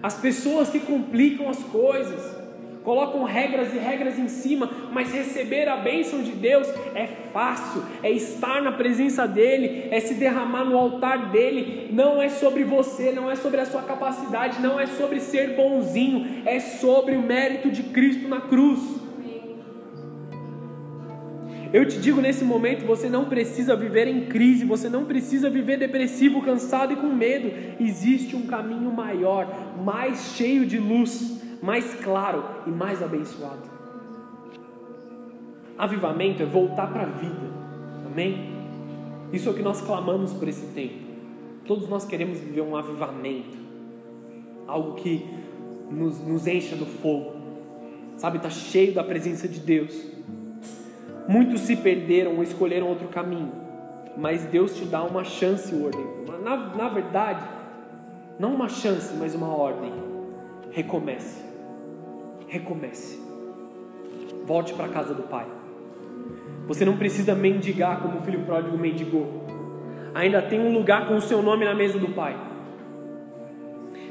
As pessoas que complicam as coisas, colocam regras e regras em cima, mas receber a bênção de Deus é fácil, é estar na presença dEle, é se derramar no altar dEle. Não é sobre você, não é sobre a sua capacidade, não é sobre ser bonzinho, é sobre o mérito de Cristo na cruz. Eu te digo nesse momento, você não precisa viver em crise, você não precisa viver depressivo, cansado e com medo. Existe um caminho maior, mais cheio de luz mais claro e mais abençoado. Avivamento é voltar para a vida, amém? Isso é o que nós clamamos por esse tempo. Todos nós queremos viver um avivamento, algo que nos, nos encha do fogo, sabe? Está cheio da presença de Deus. Muitos se perderam ou escolheram outro caminho, mas Deus te dá uma chance, ordem. Na, na verdade, não uma chance, mas uma ordem. Recomece recomece. Volte para a casa do Pai. Você não precisa mendigar como o filho pródigo mendigou. Ainda tem um lugar com o seu nome na mesa do Pai.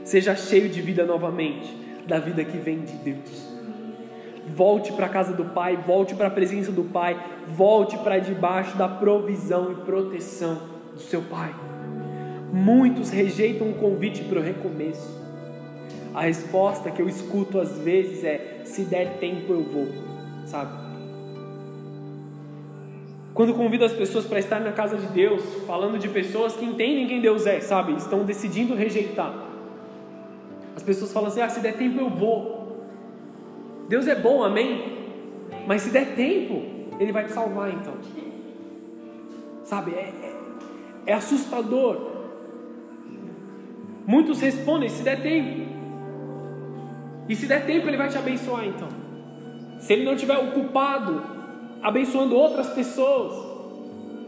Seja cheio de vida novamente, da vida que vem de Deus. Volte para a casa do Pai, volte para a presença do Pai, volte para debaixo da provisão e proteção do seu Pai. Muitos rejeitam o convite para o recomeço. A resposta que eu escuto às vezes é: se der tempo eu vou, sabe? Quando convido as pessoas para estar na casa de Deus, falando de pessoas que entendem quem Deus é, sabe? Estão decidindo rejeitar. As pessoas falam assim: ah, se der tempo eu vou. Deus é bom, amém? Mas se der tempo, Ele vai te salvar então. Sabe? É, é, é assustador. Muitos respondem: se der tempo. E se der tempo, Ele vai te abençoar então. Se Ele não estiver ocupado abençoando outras pessoas,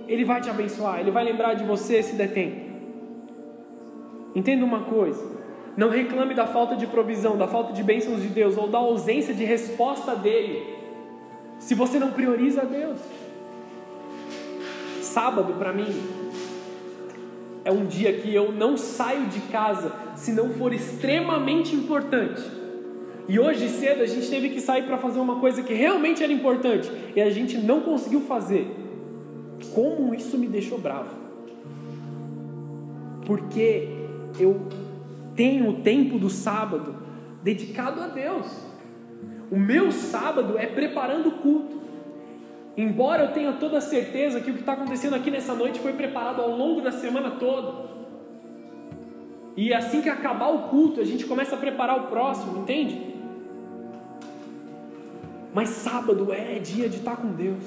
Ele vai te abençoar, Ele vai lembrar de você se der tempo. Entenda uma coisa: não reclame da falta de provisão, da falta de bênçãos de Deus ou da ausência de resposta dele, se você não prioriza Deus. Sábado, para mim, é um dia que eu não saio de casa se não for extremamente importante. E hoje cedo a gente teve que sair para fazer uma coisa que realmente era importante e a gente não conseguiu fazer. Como isso me deixou bravo? Porque eu tenho o tempo do sábado dedicado a Deus. O meu sábado é preparando o culto. Embora eu tenha toda a certeza que o que está acontecendo aqui nessa noite foi preparado ao longo da semana toda. E assim que acabar o culto, a gente começa a preparar o próximo, entende? Mas sábado é dia de estar com Deus.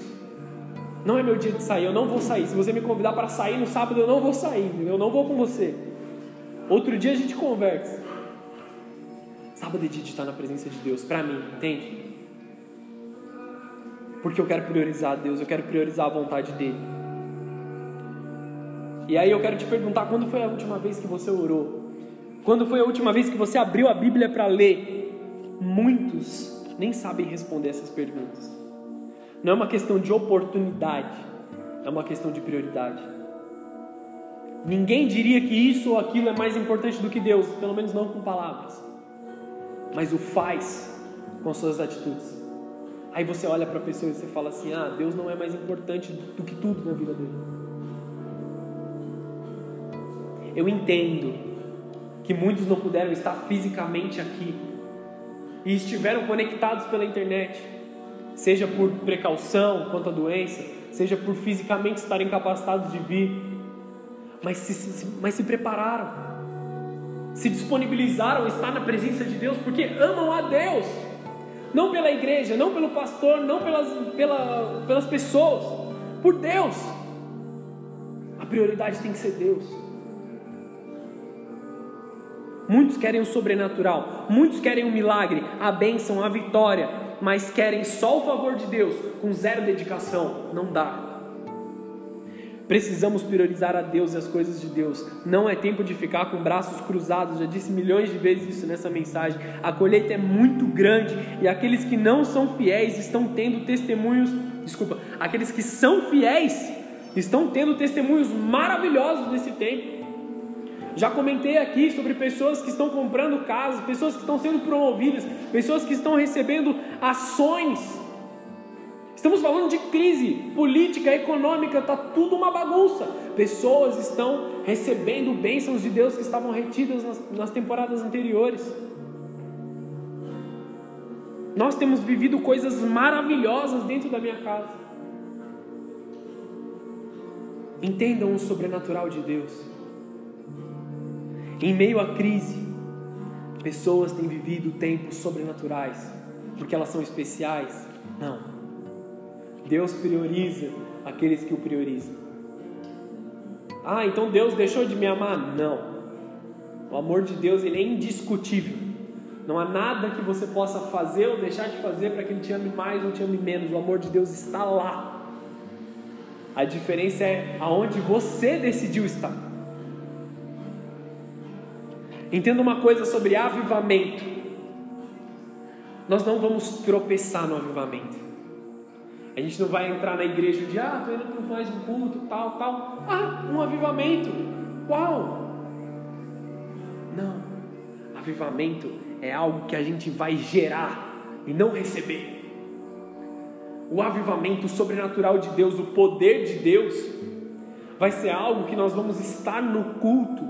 Não é meu dia de sair, eu não vou sair. Se você me convidar para sair no sábado, eu não vou sair, eu não vou com você. Outro dia a gente conversa. Sábado é dia de estar na presença de Deus, para mim, entende? Porque eu quero priorizar Deus, eu quero priorizar a vontade dEle. E aí eu quero te perguntar: quando foi a última vez que você orou? Quando foi a última vez que você abriu a Bíblia para ler? Muitos nem sabem responder essas perguntas. Não é uma questão de oportunidade, é uma questão de prioridade. Ninguém diria que isso ou aquilo é mais importante do que Deus, pelo menos não com palavras, mas o faz com suas atitudes. Aí você olha para a pessoa e você fala assim: Ah, Deus não é mais importante do que tudo na vida dele. Eu entendo que muitos não puderam estar fisicamente aqui, e estiveram conectados pela internet, seja por precaução quanto à doença, seja por fisicamente estarem capacitados de vir, mas se, se, mas se prepararam, se disponibilizaram a estar na presença de Deus porque amam a Deus, não pela igreja, não pelo pastor, não pelas, pela, pelas pessoas, por Deus. A prioridade tem que ser Deus. Muitos querem o sobrenatural, muitos querem o milagre, a bênção, a vitória, mas querem só o favor de Deus, com zero dedicação. Não dá. Precisamos priorizar a Deus e as coisas de Deus. Não é tempo de ficar com braços cruzados. Já disse milhões de vezes isso nessa mensagem. A colheita é muito grande e aqueles que não são fiéis estão tendo testemunhos. Desculpa, aqueles que são fiéis estão tendo testemunhos maravilhosos nesse tempo. Já comentei aqui sobre pessoas que estão comprando casas, pessoas que estão sendo promovidas, pessoas que estão recebendo ações. Estamos falando de crise política, econômica, está tudo uma bagunça. Pessoas estão recebendo bênçãos de Deus que estavam retidas nas, nas temporadas anteriores. Nós temos vivido coisas maravilhosas dentro da minha casa. Entendam o sobrenatural de Deus. Em meio à crise, pessoas têm vivido tempos sobrenaturais, porque elas são especiais? Não. Deus prioriza aqueles que o priorizam. Ah, então Deus deixou de me amar? Não. O amor de Deus ele é indiscutível. Não há nada que você possa fazer ou deixar de fazer para que Ele te ame mais ou te ame menos. O amor de Deus está lá. A diferença é aonde você decidiu estar. Entenda uma coisa sobre avivamento. Nós não vamos tropeçar no avivamento. A gente não vai entrar na igreja de, ah, estou indo para mais um culto, tal, tal. Ah, um avivamento. Qual? Não. Avivamento é algo que a gente vai gerar e não receber. o avivamento sobrenatural de Deus, o poder de Deus, vai ser algo que nós vamos estar no culto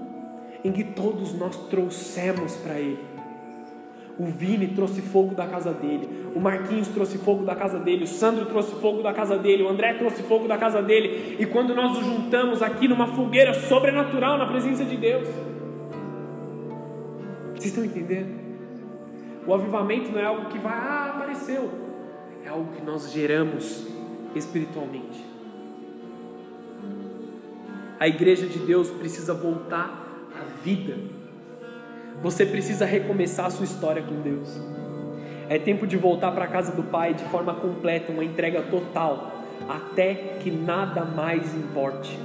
em que todos nós trouxemos para Ele. O Vini trouxe fogo da casa dele, o Marquinhos trouxe fogo da casa dele, o Sandro trouxe fogo da casa dele, o André trouxe fogo da casa dele, e quando nós nos juntamos aqui numa fogueira sobrenatural na presença de Deus, vocês estão entendendo? O avivamento não é algo que vai, ah, apareceu, é algo que nós geramos espiritualmente. A igreja de Deus precisa voltar à vida você precisa recomeçar a sua história com Deus. É tempo de voltar para a casa do Pai de forma completa, uma entrega total, até que nada mais importe.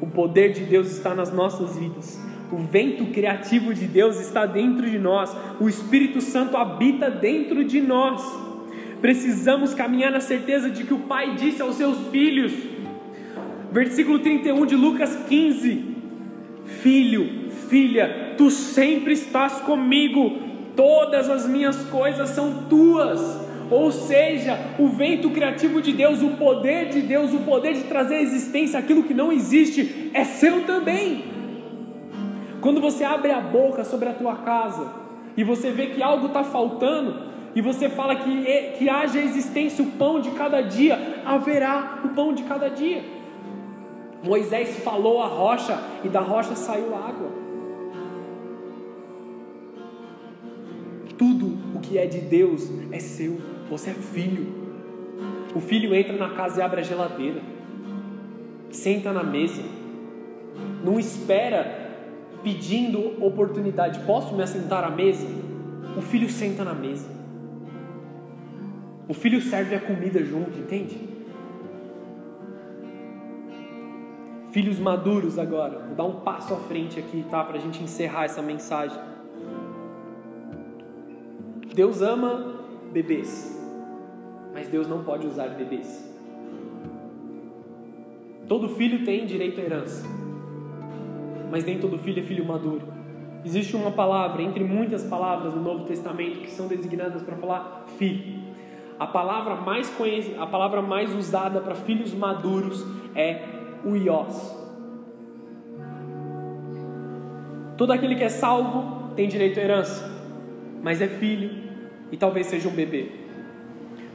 O poder de Deus está nas nossas vidas. O vento criativo de Deus está dentro de nós. O Espírito Santo habita dentro de nós. Precisamos caminhar na certeza de que o Pai disse aos seus filhos. Versículo 31 de Lucas 15: Filho, filha, tu sempre estás comigo, todas as minhas coisas são tuas. Ou seja, o vento criativo de Deus, o poder de Deus, o poder de trazer à existência aquilo que não existe, é seu também. Quando você abre a boca sobre a tua casa e você vê que algo está faltando, e você fala que, que haja existência o pão de cada dia, haverá o pão de cada dia. Moisés falou a rocha e da rocha saiu água. Tudo o que é de Deus é seu. Você é filho. O filho entra na casa e abre a geladeira. Senta na mesa. Não espera pedindo oportunidade. Posso me assentar à mesa? O filho senta na mesa. O filho serve a comida junto, entende? Filhos maduros agora. Vou dar um passo à frente aqui, tá? Para a gente encerrar essa mensagem. Deus ama bebês, mas Deus não pode usar bebês. Todo filho tem direito à herança, mas nem todo filho é filho maduro. Existe uma palavra, entre muitas palavras no Novo Testamento, que são designadas para falar filho. A palavra mais conhecida, a palavra mais usada para filhos maduros é o iós. Todo aquele que é salvo tem direito à herança, mas é filho e talvez seja um bebê.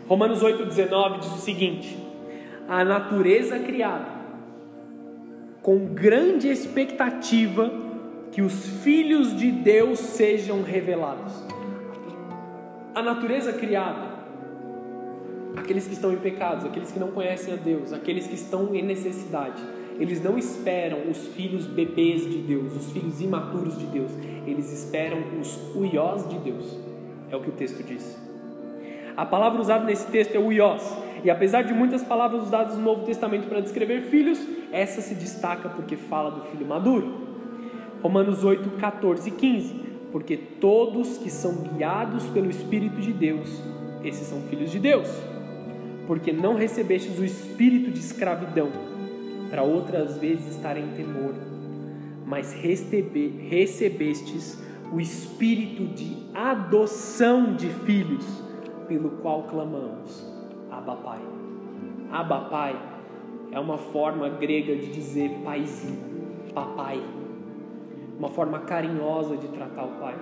Romanos 8,19 diz o seguinte: A natureza criada, com grande expectativa que os filhos de Deus sejam revelados. A natureza criada, aqueles que estão em pecados, aqueles que não conhecem a Deus, aqueles que estão em necessidade, eles não esperam os filhos bebês de Deus, os filhos imaturos de Deus, eles esperam os uiós de Deus. É o que o texto diz. A palavra usada nesse texto é uiós, e apesar de muitas palavras usadas no Novo Testamento para descrever filhos, essa se destaca porque fala do filho maduro. Romanos 8, 14 e 15. Porque todos que são guiados pelo Espírito de Deus, esses são filhos de Deus. Porque não recebestes o espírito de escravidão, para outras vezes estar em temor, mas recebestes o espírito de adoção de filhos, pelo qual clamamos: Abba Pai. Abba Pai é uma forma grega de dizer paizinho, papai, uma forma carinhosa de tratar o pai.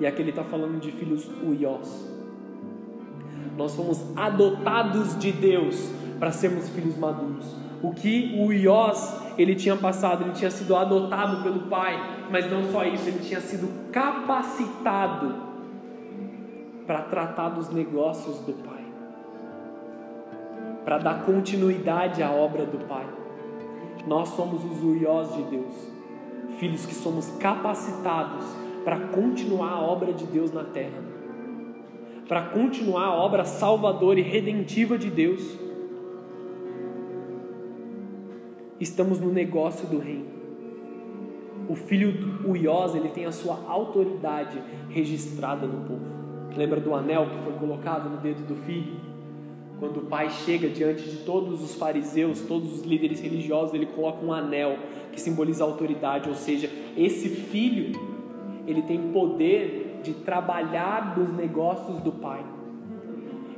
E aqui ele está falando de filhos uiós. Nós fomos adotados de Deus para sermos filhos maduros. O que o Iós ele tinha passado, ele tinha sido adotado pelo pai, mas não só isso, ele tinha sido capacitado para tratar dos negócios do pai, para dar continuidade à obra do pai. Nós somos os uiós de Deus, filhos que somos capacitados para continuar a obra de Deus na terra, para continuar a obra salvadora e redentiva de Deus. Estamos no negócio do reino. O filho Uiós, ele tem a sua autoridade registrada no povo. Lembra do anel que foi colocado no dedo do filho? Quando o pai chega diante de todos os fariseus, todos os líderes religiosos, ele coloca um anel que simboliza autoridade, ou seja, esse filho, ele tem poder de trabalhar nos negócios do pai.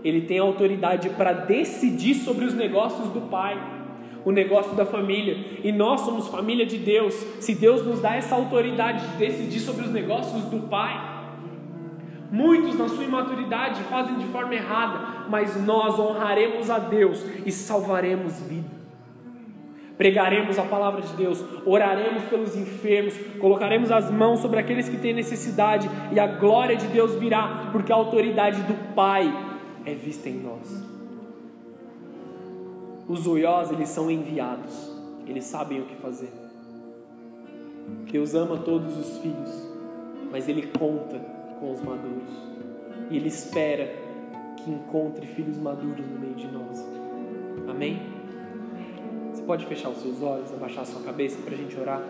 ele tem autoridade para decidir sobre os negócios do pai, o negócio da família. E nós somos família de Deus. Se Deus nos dá essa autoridade de decidir sobre os negócios do pai, Muitos, na sua imaturidade, fazem de forma errada, mas nós honraremos a Deus e salvaremos vida. Pregaremos a palavra de Deus, oraremos pelos enfermos, colocaremos as mãos sobre aqueles que têm necessidade e a glória de Deus virá, porque a autoridade do Pai é vista em nós. Os oiós, eles são enviados, eles sabem o que fazer. Deus ama todos os filhos, mas Ele conta com os maduros. E Ele espera que encontre filhos maduros no meio de nós. Amém? Você pode fechar os seus olhos, abaixar a sua cabeça para a gente orar?